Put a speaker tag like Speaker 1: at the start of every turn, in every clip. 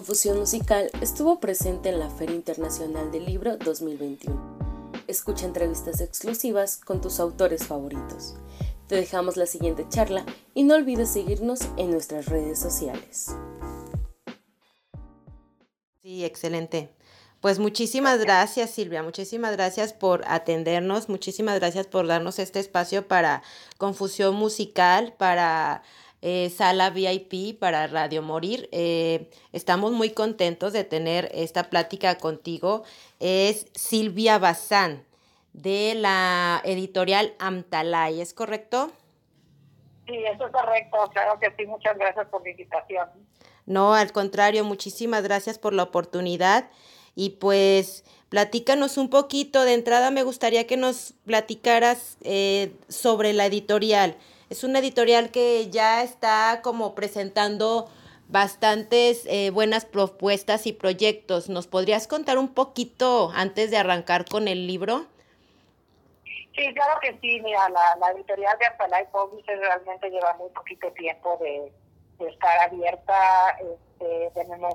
Speaker 1: Confusión Musical estuvo presente en la Feria Internacional del Libro 2021. Escucha entrevistas exclusivas con tus autores favoritos. Te dejamos la siguiente charla y no olvides seguirnos en nuestras redes sociales.
Speaker 2: Sí, excelente. Pues muchísimas gracias Silvia, muchísimas gracias por atendernos, muchísimas gracias por darnos este espacio para Confusión Musical, para eh, sala VIP para Radio Morir. Eh, estamos muy contentos de tener esta plática contigo. Es Silvia Bazán de la editorial Amtalay, ¿es correcto?
Speaker 3: Sí, eso es correcto, claro que sí, muchas gracias por la invitación.
Speaker 2: No, al contrario, muchísimas gracias por la oportunidad y pues platícanos un poquito, de entrada me gustaría que nos platicaras eh, sobre la editorial. Es una editorial que ya está como presentando bastantes eh, buenas propuestas y proyectos. ¿Nos podrías contar un poquito antes de arrancar con el libro?
Speaker 3: Sí, claro que sí. Mira, la, editorial de Ampalay Publishers realmente lleva muy poquito tiempo de, estar abierta. Este, tenemos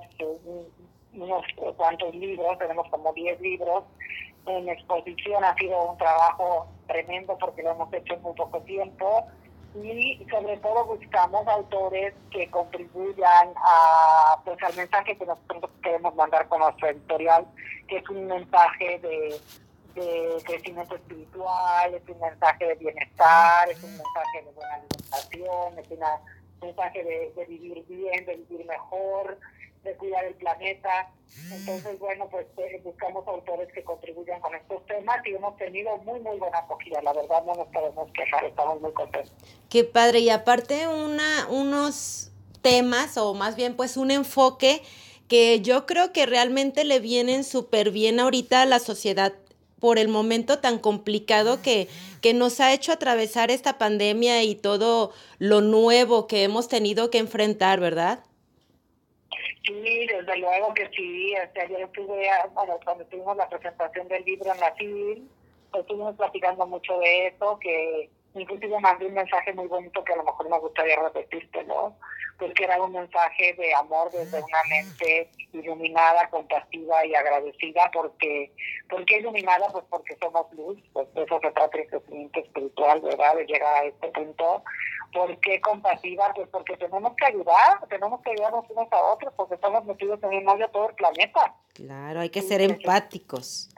Speaker 3: unos cuantos libros, tenemos como 10 libros en exposición. Ha sido un trabajo tremendo porque lo hemos hecho en muy poco tiempo y sobre todo buscamos autores que contribuyan a, pues, al mensaje que nosotros queremos mandar con nuestro editorial, que es un mensaje de, de crecimiento espiritual, es un mensaje de bienestar, es un mensaje de buena alimentación, es un mensaje de, de vivir bien, de vivir mejor, de cuidar el planeta. Entonces, bueno, pues eh, buscamos autores que contribuyan con estos temas y hemos tenido muy, muy buena acogida. La verdad, no nos podemos quejar, estamos muy contentos.
Speaker 2: Qué padre. Y aparte, una, unos temas, o más bien, pues un enfoque que yo creo que realmente le vienen súper bien ahorita a la sociedad por el momento tan complicado que, que nos ha hecho atravesar esta pandemia y todo lo nuevo que hemos tenido que enfrentar, ¿verdad?
Speaker 3: Sí, desde luego que sí. Este, ayer estuve, bueno, cuando tuvimos la presentación del libro en la CIVIL, pues estuvimos platicando mucho de eso, que inclusive mandé un mensaje muy bonito que a lo mejor me gustaría repetirte, ¿no? Pues que era un mensaje de amor desde una mente iluminada, compasiva y agradecida, porque, ¿por qué iluminada? Pues porque somos luz, pues de eso se trata el crecimiento espiritual, ¿verdad? De llegar a este punto. ¿Por qué compasiva? Pues porque tenemos que ayudar, tenemos que ayudarnos unos a otros, porque estamos metidos en el mal de todo el planeta.
Speaker 2: Claro, hay que ser empáticos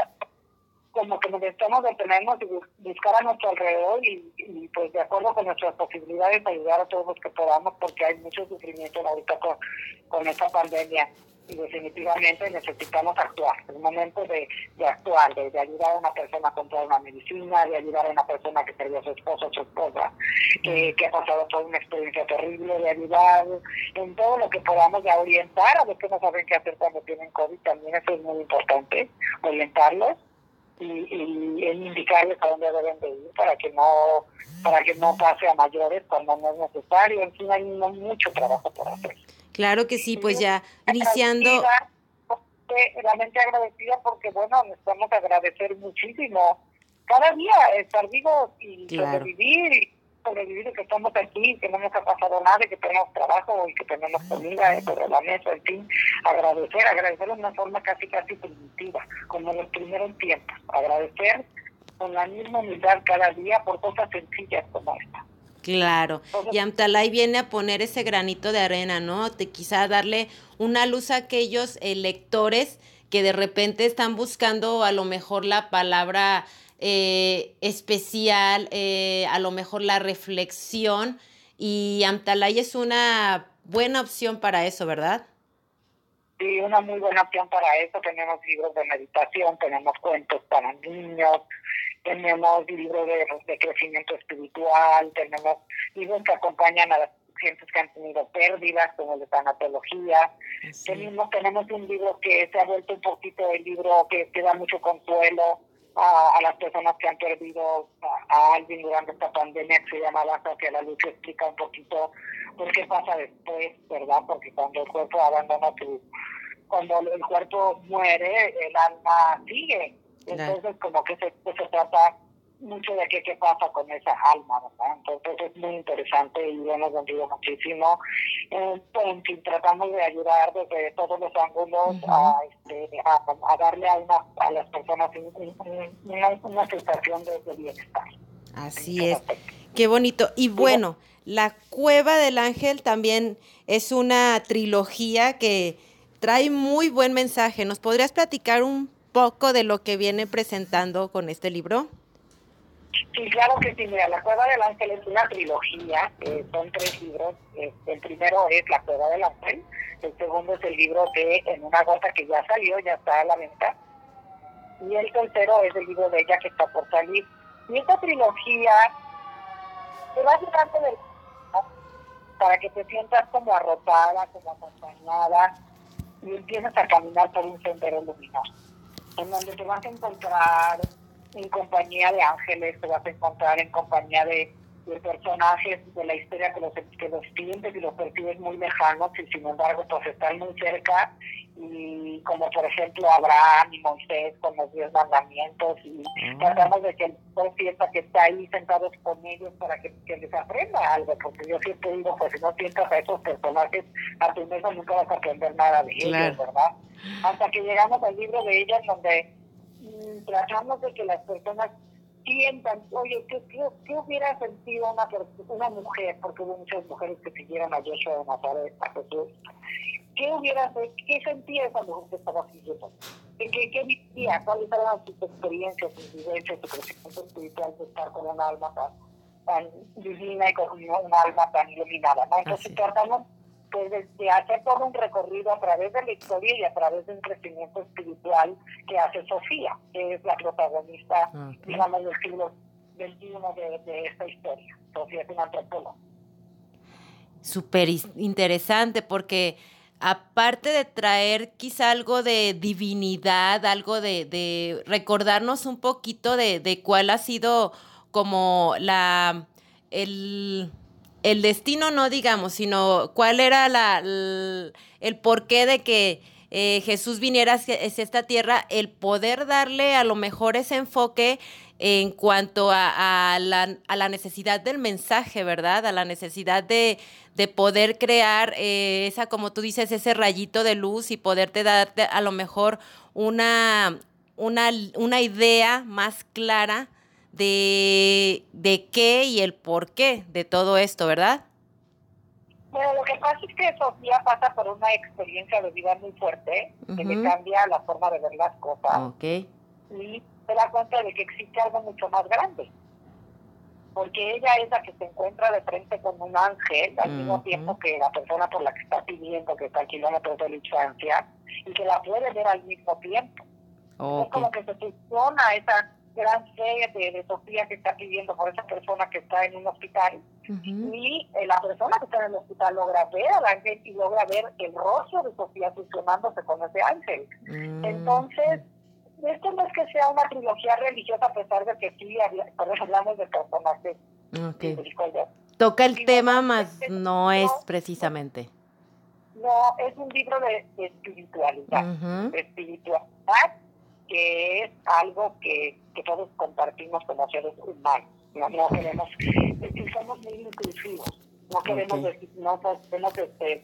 Speaker 3: como que necesitamos detenernos y buscar a nuestro alrededor y, pues de acuerdo con nuestras posibilidades ayudar a todos los que podamos porque hay mucho sufrimiento ahorita con, con esta pandemia y definitivamente necesitamos actuar. Es momento de, de actuar, de, ayudar a una persona a comprar una medicina, de ayudar a una persona que perdió a su esposo o su esposa, que ha pasado por una experiencia terrible, de ayudar en todo lo que podamos, de orientar a los que no saben qué hacer cuando tienen COVID, también eso es muy importante, orientarlos y, y, indicarles a dónde deben de ir para que no para que no pase a mayores cuando no es necesario. En fin, hay mucho trabajo por hacer.
Speaker 2: Claro que sí, pues ya iniciando...
Speaker 3: Realmente agradecida porque, bueno, necesitamos agradecer muchísimo cada día estar vivos y sobrevivir sobrevivir que estamos aquí, que no nos ha pasado nada, que tenemos trabajo y que tenemos comida sobre la mesa, en fin, agradecer, agradecer de una forma casi casi primitiva, como en los primeros tiempos, agradecer con la misma humildad cada día por cosas sencillas como esta.
Speaker 2: Claro, y Amtalay viene a poner ese granito de arena, ¿no? Te quizá darle una luz a aquellos lectores que de repente están buscando a lo mejor la palabra eh, especial, eh, a lo mejor la reflexión, y Amtalay es una buena opción para eso, ¿verdad?
Speaker 3: Sí, una muy buena opción para eso. Tenemos libros de meditación, tenemos cuentos para niños, tenemos libros de, crecimiento espiritual, tenemos libros que acompañan a las pacientes que han tenido pérdidas, como de tanatología. Tenemos, tenemos un libro que se ha vuelto un poquito el libro que, que da mucho consuelo a, las personas que han perdido a, alguien durante esta pandemia que se llama que la luz explica un poquito por qué pasa después, ¿verdad? Porque cuando el cuerpo abandona tu, cuando el cuerpo muere, el alma sigue. Entonces, como que se, se trata mucho de qué, qué pasa con esa alma, ¿verdad? Entonces es muy interesante y hemos vendido muchísimo. Eh, en fin, tratamos de ayudar desde todos los ángulos a, este, a, darle a, una, a las personas una, una sensación de, bienestar.
Speaker 2: Así es. Qué bonito. Y bueno, La Cueva del Ángel también es una trilogía que trae muy buen mensaje. ¿Nos podrías platicar un poco de lo que viene presentando con este libro?
Speaker 3: Sí, claro que sí. Mira, La Cueva del Ángel es una trilogía, son tres libros. Este, el primero es La Cueva del Ángel, el segundo es el libro de En una gota que ya salió, ya está a la venta, y el tercero es el libro de ella que está por salir. Y esta trilogía te va a del para que te sientas como arropada, como acompañada y empiezas a caminar por un sendero luminoso, en donde te vas a encontrar en compañía de ángeles, te vas a encontrar en compañía de, personajes de la historia que los, que los sientes y los percibes muy lejanos y sin embargo pues están muy cerca y como por ejemplo Abraham y Moisés con los diez mandamientos y ah. tratamos de que el sienta que está ahí sentados con ellos para que, les aprenda algo, porque yo siempre digo, pues si no sientas a esos personajes, a tu mesa nunca vas a aprender nada de ellos, ¿verdad? Hasta que llegamos al libro de ellas donde tratamos de que las personas sientan, oye, ¿qué, qué, hubiera sentido una, una mujer? Porque hubo muchas mujeres que siguieron a Yeshua de Nazaret, a Jesús ¿Qué hubiera qué sentía esa mujer que estaba siguiendo? ¿Qué, qué vivía? ¿Cuáles eran sus experiencias, sus vivencias, su crecimiento espiritual de estar con un alma tan, divina y con un alma tan iluminada? ¿no? Entonces tratamos pues, de, hacer todo un recorrido a través de la historia y a través de un crecimiento espiritual que hace Sofía, que es la protagonista, digamos, del siglo XXI de, de esta historia. Sofía es una antropóloga.
Speaker 2: Súper interesante porque aparte de traer quizá algo de divinidad, algo de, recordarnos un poquito de, cuál ha sido como la el, destino, no digamos, sino cuál era la, el, porqué de que eh, Jesús viniera hacia, esta tierra, el poder darle a lo mejor ese enfoque en cuanto a, la, necesidad del mensaje, ¿verdad? A la necesidad de, poder crear eh, esa, como tú dices, ese rayito de luz y poderte darte a lo mejor una, una, una idea más clara de, de qué y el por qué de todo esto, ¿verdad?
Speaker 3: Bueno, lo que pasa es que Sofía pasa por una experiencia de vida muy fuerte, que le cambia la forma de ver las cosas.
Speaker 2: Ok.
Speaker 3: Y se da cuenta de que existe algo mucho más grande. Porque ella es la que se encuentra de frente con un ángel, al mismo tiempo que la persona por la que está pidiendo, que está a kilómetros de distancia, y que la puede ver al mismo tiempo. Es como que se funciona esa gran fe de, Sofía que está pidiendo por esa persona que está en un hospital. Y eh, la persona que está en el hospital logra ver al ángel y logra ver el rostro de Sofía fusionándose con ese ángel. Mm. Entonces, esto no es que sea una trilogía religiosa, a pesar de que sí hablamos de personajes. Okay.
Speaker 2: Toca el tema, más no es precisamente.
Speaker 3: No, es un libro de, espiritualidad. espiritualidad, que es algo que, que todos compartimos como seres humanos. No, no queremos, somos muy inclusivos. No queremos decir, no podemos este,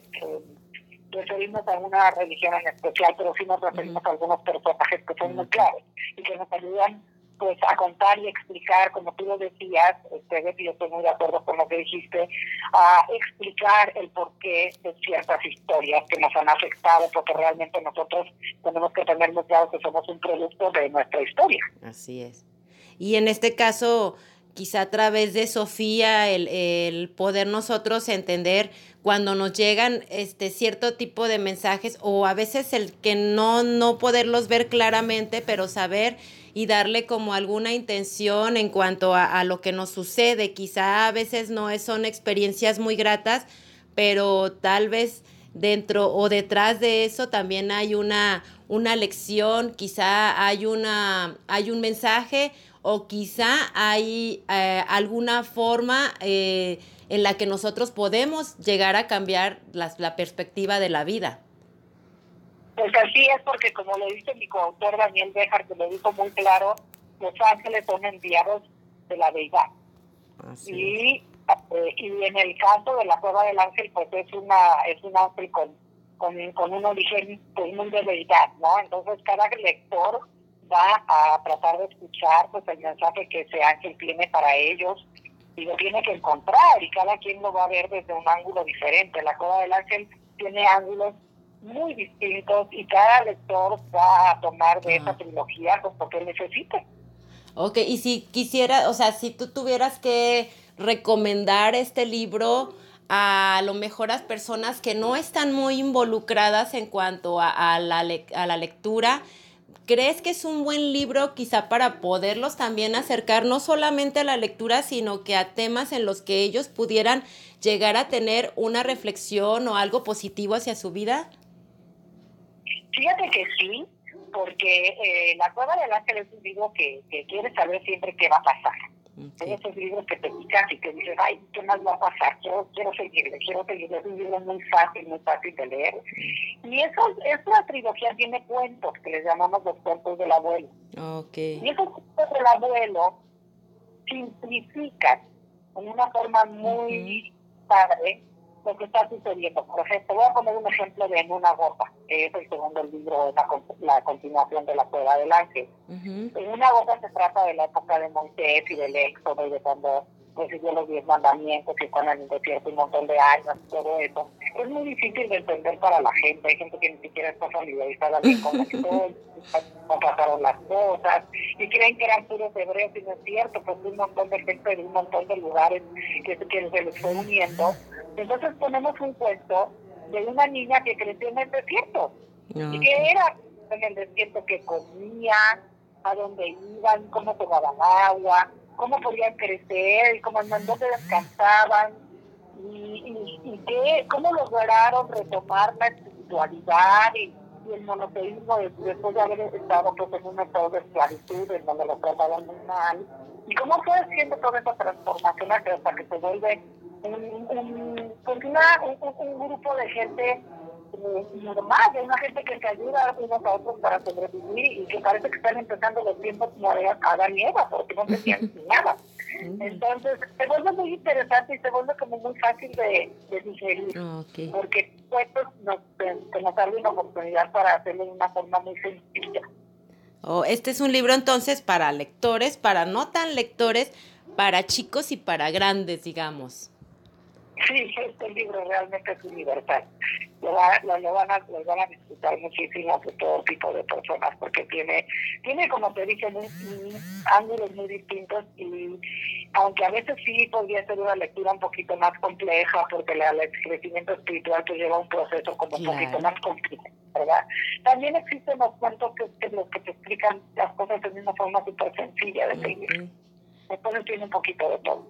Speaker 3: referimos a una religión en especial, pero sí nos referimos a algunos personajes que son muy claros y que nos ayudan pues a contar y explicar, como tú lo decías, este, yo estoy muy de acuerdo con lo que dijiste, a explicar el porqué de ciertas historias que nos han afectado, porque realmente nosotros tenemos que tener muy claro que somos un producto de nuestra historia.
Speaker 2: Así es. Y en este caso, quizá a través de Sofía, el, el, poder nosotros entender cuando nos llegan este cierto tipo de mensajes o a veces el que no, no poderlos ver claramente, pero saber y darle como alguna intención en cuanto a, a lo que nos sucede. Quizá a veces no es, son experiencias muy gratas, pero tal vez dentro o detrás de eso también hay una, una lección, quizá hay, una, hay un mensaje o quizá hay eh, alguna forma eh, en la que nosotros podemos llegar a cambiar la, perspectiva de la vida.
Speaker 3: Pues así es, porque como lo dice mi coautor Daniel Bejar, que lo dijo muy claro, los ángeles son enviados de la deidad. y, eh, y en el caso de la cueva del ángel, pues es una es un ángel con, con, con un origen pues, de deidad, ¿no? Entonces cada lector va a tratar de escuchar pues el mensaje que ese ángel tiene para ellos y lo tiene que encontrar y cada quien lo va a ver desde un ángulo diferente. La cueva del ángel tiene ángulos muy distintos y cada lector va a tomar de esa trilogía pues porque necesite.
Speaker 2: Ok, y si quisiera, o sea, si tú tuvieras que recomendar este libro a lo mejor a personas que no están muy involucradas en cuanto a, la, a la lectura, ¿Crees que es un buen libro quizá para poderlos también acercar no solamente a la lectura, sino que a temas en los que ellos pudieran llegar a tener una reflexión o algo positivo hacia su vida?
Speaker 3: Fíjate que sí, porque eh, La Cueva del Ángel es un libro que, que quiere saber siempre qué va a pasar. Esos libros que te pican y que dices, ay, ¿qué más va a pasar? Quiero, quiero seguirle, quiero seguirle. Es un libro muy fácil, muy fácil de leer. Y eso, esta trilogía tiene cuentos que les llamamos los cuentos del abuelo.
Speaker 2: Okay.
Speaker 3: Y esos cuentos del abuelo simplifican en una forma muy padre lo que está sucediendo. Por ejemplo, voy a poner un ejemplo de En una gota, que es el segundo libro, la, la continuación de la Cueva del Ángel. En una gota se trata de la época de Moisés y del Éxodo y de cuando recibió los diez mandamientos y con el desierto un montón de años todo eso. Es muy difícil de entender para la gente. Hay gente que ni siquiera está familiarizada con la historia, cómo pasaron las cosas y creen que eran puros hebreos y no es cierto, pues un montón de gente de un montón de lugares que, que se les fue uniendo. Entonces ponemos un cuento de una niña que creció en el desierto. Y que era en el desierto que comía, a dónde iban, cómo tomaban agua, cómo podían crecer, cómo en dónde descansaban y, y, qué, cómo lograron retomar la espiritualidad y, el monoteísmo después de haber estado pues, en un estado de esclavitud en donde lo trataban muy mal y cómo fue haciendo toda esa transformación hasta que se vuelve un, pues, un grupo de gente normal, de una gente que se ayuda unos a otros para sobrevivir y que parece que están empezando los tiempos como de Adán y Eva, porque no tenían nada. Entonces, se vuelve muy interesante y se vuelve como muy fácil de, digerir, porque pues, nos, nos abre una oportunidad para hacerlo de una forma muy sencilla.
Speaker 2: Oh, este es un libro entonces para lectores, para no tan lectores, para chicos y para grandes, digamos.
Speaker 3: Sí, este libro realmente es universal. Lo, lo, van, a, lo van a disfrutar muchísimo de todo tipo de personas porque tiene, tiene como te dije, ángulos muy distintos y aunque a veces sí podría ser una lectura un poquito más compleja porque el crecimiento espiritual pues lleva un proceso como un poquito más complejo, ¿verdad? También existen los cuentos que, los que te explican las cosas de una forma súper sencilla de seguir. Entonces tiene un poquito de todo.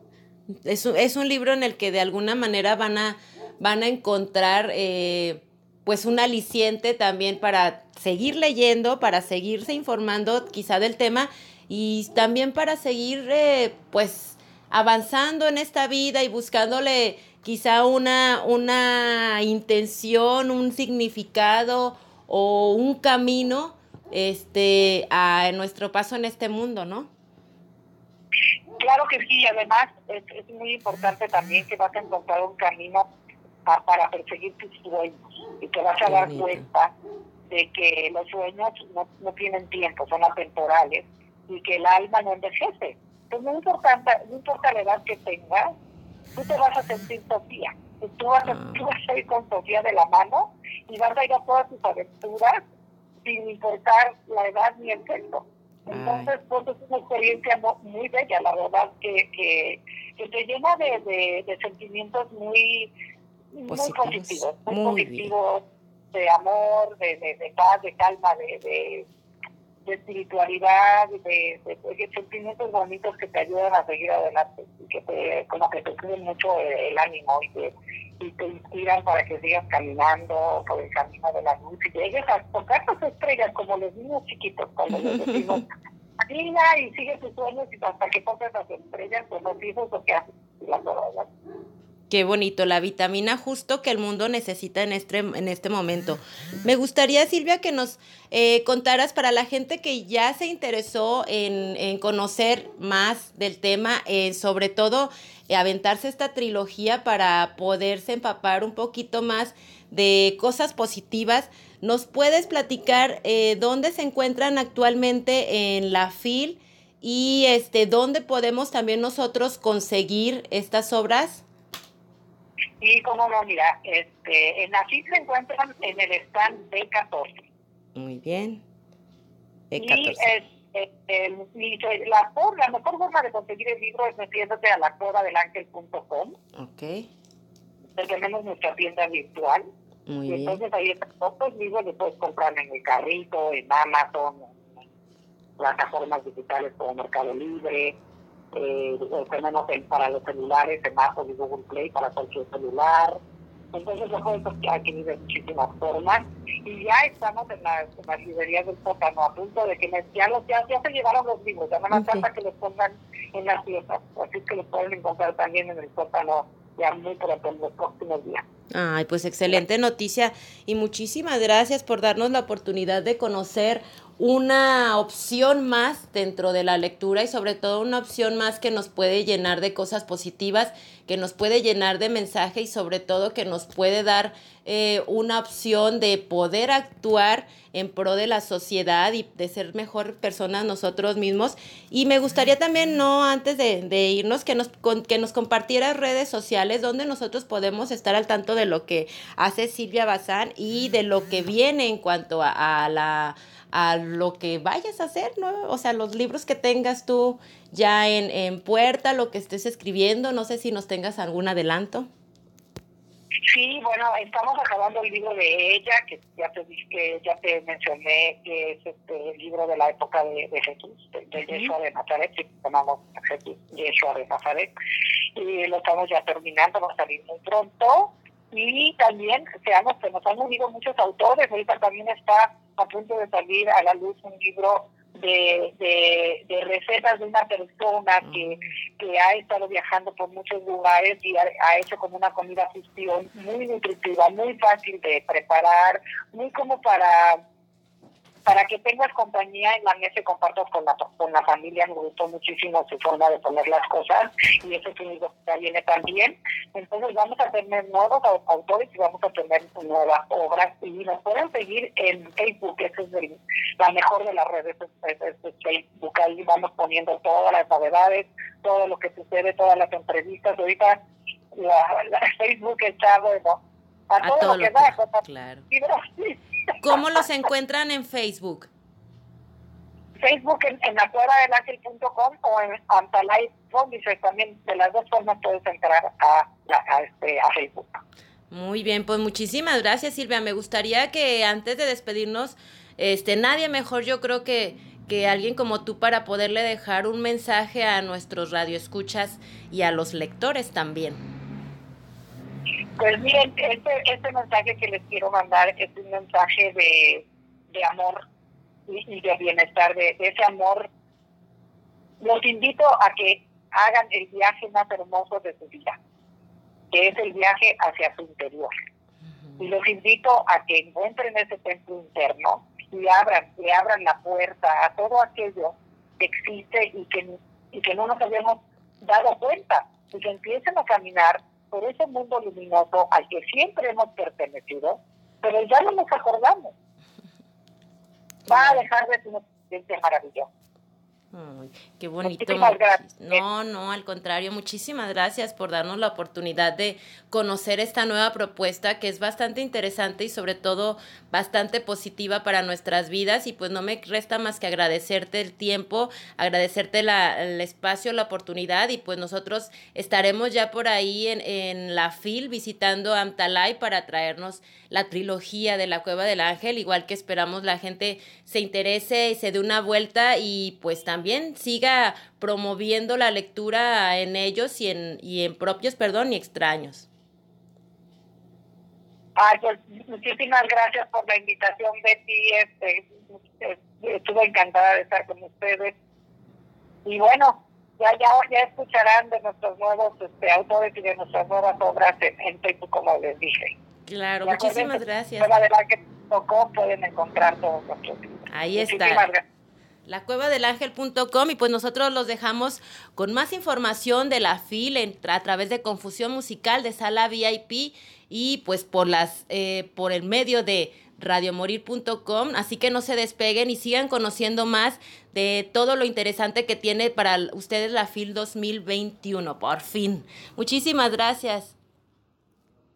Speaker 2: Es un, es un libro en el que de alguna manera van a, van a encontrar eh, pues un aliciente también para seguir leyendo, para seguirse informando quizá del tema y también para seguir eh, pues avanzando en esta vida y buscándole quizá una, una intención, un significado o un camino este, a nuestro paso en este mundo, ¿no?
Speaker 3: Claro que sí, además es, es muy importante también que vas a encontrar un camino para perseguir tus sueños y te vas a dar cuenta de que los sueños no, no tienen tiempo, son atemporales y que el alma no envejece. Entonces no importa, no importa la edad que tengas, tú te vas a sentir Sofía. Tú vas, a, ah. tú vas a ir con Sofía de la mano y vas a ir a todas tus aventuras sin importar la edad ni el sexo. Entonces, pues es una experiencia muy bella, la verdad, que, que, que te llena de, de, sentimientos muy, positivos, muy positivos, muy, positivos de amor, de, de, paz, de calma, de, de, espiritualidad, de, de, sentimientos bonitos que te ayudan a seguir adelante y que te, como que te suben mucho el, ánimo y te, y te inspiran para que sigas caminando por el camino de la luz y llegues a tocar tus estrellas como los niños chiquitos cuando les decimos camina y sigue tus sueños y hasta que toques las estrellas con los hijos o que haces la
Speaker 2: Qué bonito, la vitamina justo que el mundo necesita en este, en este momento. Me gustaría, Silvia, que nos eh, contaras para la gente que ya se interesó en, conocer más del tema, eh, sobre todo eh, aventarse esta trilogía para poderse empapar un poquito más de cosas positivas. ¿Nos puedes platicar dónde se encuentran actualmente en la FIL y este, dónde podemos también nosotros conseguir estas obras?
Speaker 3: Y como no, mira, este, en la FIT se encuentran en el stand B14.
Speaker 2: Muy bien.
Speaker 3: B14. Y, la, la mejor forma de conseguir el libro es metiéndote a la del ángel.com.
Speaker 2: Ok.
Speaker 3: Tenemos nuestra tienda virtual.
Speaker 2: Muy
Speaker 3: y entonces ahí están todos los libros, los puedes comprar en el carrito, en Amazon, en plataformas digitales como Mercado Libre, eh, tenemos para los celulares, en Apple y Google Play para cualquier celular. Entonces, lo puedes adquirir de muchísimas formas. Y ya estamos en las, librerías del sótano, a punto de que ya, los, ya, se llevaron los libros, ya no más falta que los pongan en las fiestas. Así que los pueden encontrar también en el sótano ya muy pronto en los próximos días.
Speaker 2: Ay, pues excelente noticia y muchísimas gracias por darnos la oportunidad de conocer una opción más dentro de la lectura y sobre todo una opción más que nos puede llenar de cosas positivas, que nos puede llenar de mensaje y sobre todo que nos puede dar eh, una opción de poder actuar en pro de la sociedad y de ser mejor personas nosotros mismos. Y me gustaría también, no antes de, irnos, que nos, que nos compartieras redes sociales donde nosotros podemos estar al tanto de lo que hace Silvia Bazán y de lo que viene en cuanto a la a lo que vayas a hacer, ¿no? O sea, los libros que tengas tú ya en, en puerta, lo que estés escribiendo, no sé si nos tengas algún adelanto.
Speaker 3: Sí, bueno, estamos acabando el libro de ella, que ya te que ya te mencioné, que es este el libro de la época de, Jesús, de, Yeshua de Nazaret, que llamamos Jesús Yeshua de Nazaret, y lo estamos ya terminando, va a salir muy pronto. Y también, seamos que nos han unido muchos autores, ahorita también está a punto de salir a la luz un libro de, de, recetas de una persona que, que ha estado viajando por muchos lugares y ha, hecho como una comida fusión muy nutritiva, muy fácil de preparar, muy como para para que tengas compañía en la mesa y compartas con la, con la familia. Me gustó muchísimo su forma de poner las cosas y eso que ya viene también. Entonces vamos a tener nuevos autores y vamos a tener nuevas obras y nos pueden seguir en Facebook, esa es la mejor de las redes, es, Facebook. Ahí vamos poniendo todas las novedades, todo lo que sucede, todas las entrevistas. Ahorita la, Facebook está bueno a, todo, lo que, da.
Speaker 2: Claro. ¿Cómo los encuentran en Facebook?
Speaker 3: Facebook en, en la cueva del ángel.com o en Antalay dice también de las dos formas puedes entrar a, a, este, a Facebook.
Speaker 2: Muy bien, pues muchísimas gracias Silvia. Me gustaría que antes de despedirnos, este, nadie mejor yo creo que, que alguien como tú para poderle dejar un mensaje a nuestros radioescuchas y a los lectores también.
Speaker 3: Pues miren, este, este mensaje que les quiero mandar es un mensaje de, de amor y, de bienestar, de, ese amor. Los invito a que hagan el viaje más hermoso de su vida, que es el viaje hacia su interior. Y los invito a que encuentren ese templo interno y abran, le abran la puerta a todo aquello que existe y que, y que no nos habíamos dado cuenta, y que empiecen a caminar por ese mundo luminoso al que siempre hemos pertenecido, pero ya no nos acordamos. Va a dejar de ser una experiencia maravillosa
Speaker 2: qué bonito. No, no, al contrario, muchísimas gracias por darnos la oportunidad de conocer esta nueva propuesta que es bastante interesante y sobre todo bastante positiva para nuestras vidas. Y pues no me resta más que agradecerte el tiempo, agradecerte la, el espacio, la oportunidad. Y pues nosotros estaremos ya por ahí en, en la FIL visitando Amtalay para traernos la trilogía de la Cueva del Ángel, igual que esperamos la gente se interese y se dé una vuelta y pues también también siga promoviendo la lectura en ellos y en, y en propios, perdón, y extraños.
Speaker 3: Ay, pues muchísimas gracias por la invitación, Betty. Este, estuve encantada de estar con ustedes. Y bueno, ya, ya, ya escucharán de nuestros nuevos este, autores y de nuestras nuevas obras en, Facebook, como les dije.
Speaker 2: Claro, muchísimas gracias.
Speaker 3: La la que tocó pueden encontrar todos nuestros libros.
Speaker 2: Ahí está. La cueva del ángel.com y pues nosotros los dejamos con más información de la FIL a través de Confusión Musical de Sala VIP y pues por las eh, por el medio de radiomorir.com, así que no se despeguen y sigan conociendo más de todo lo interesante que tiene para ustedes la FIL 2021, por fin. Muchísimas gracias.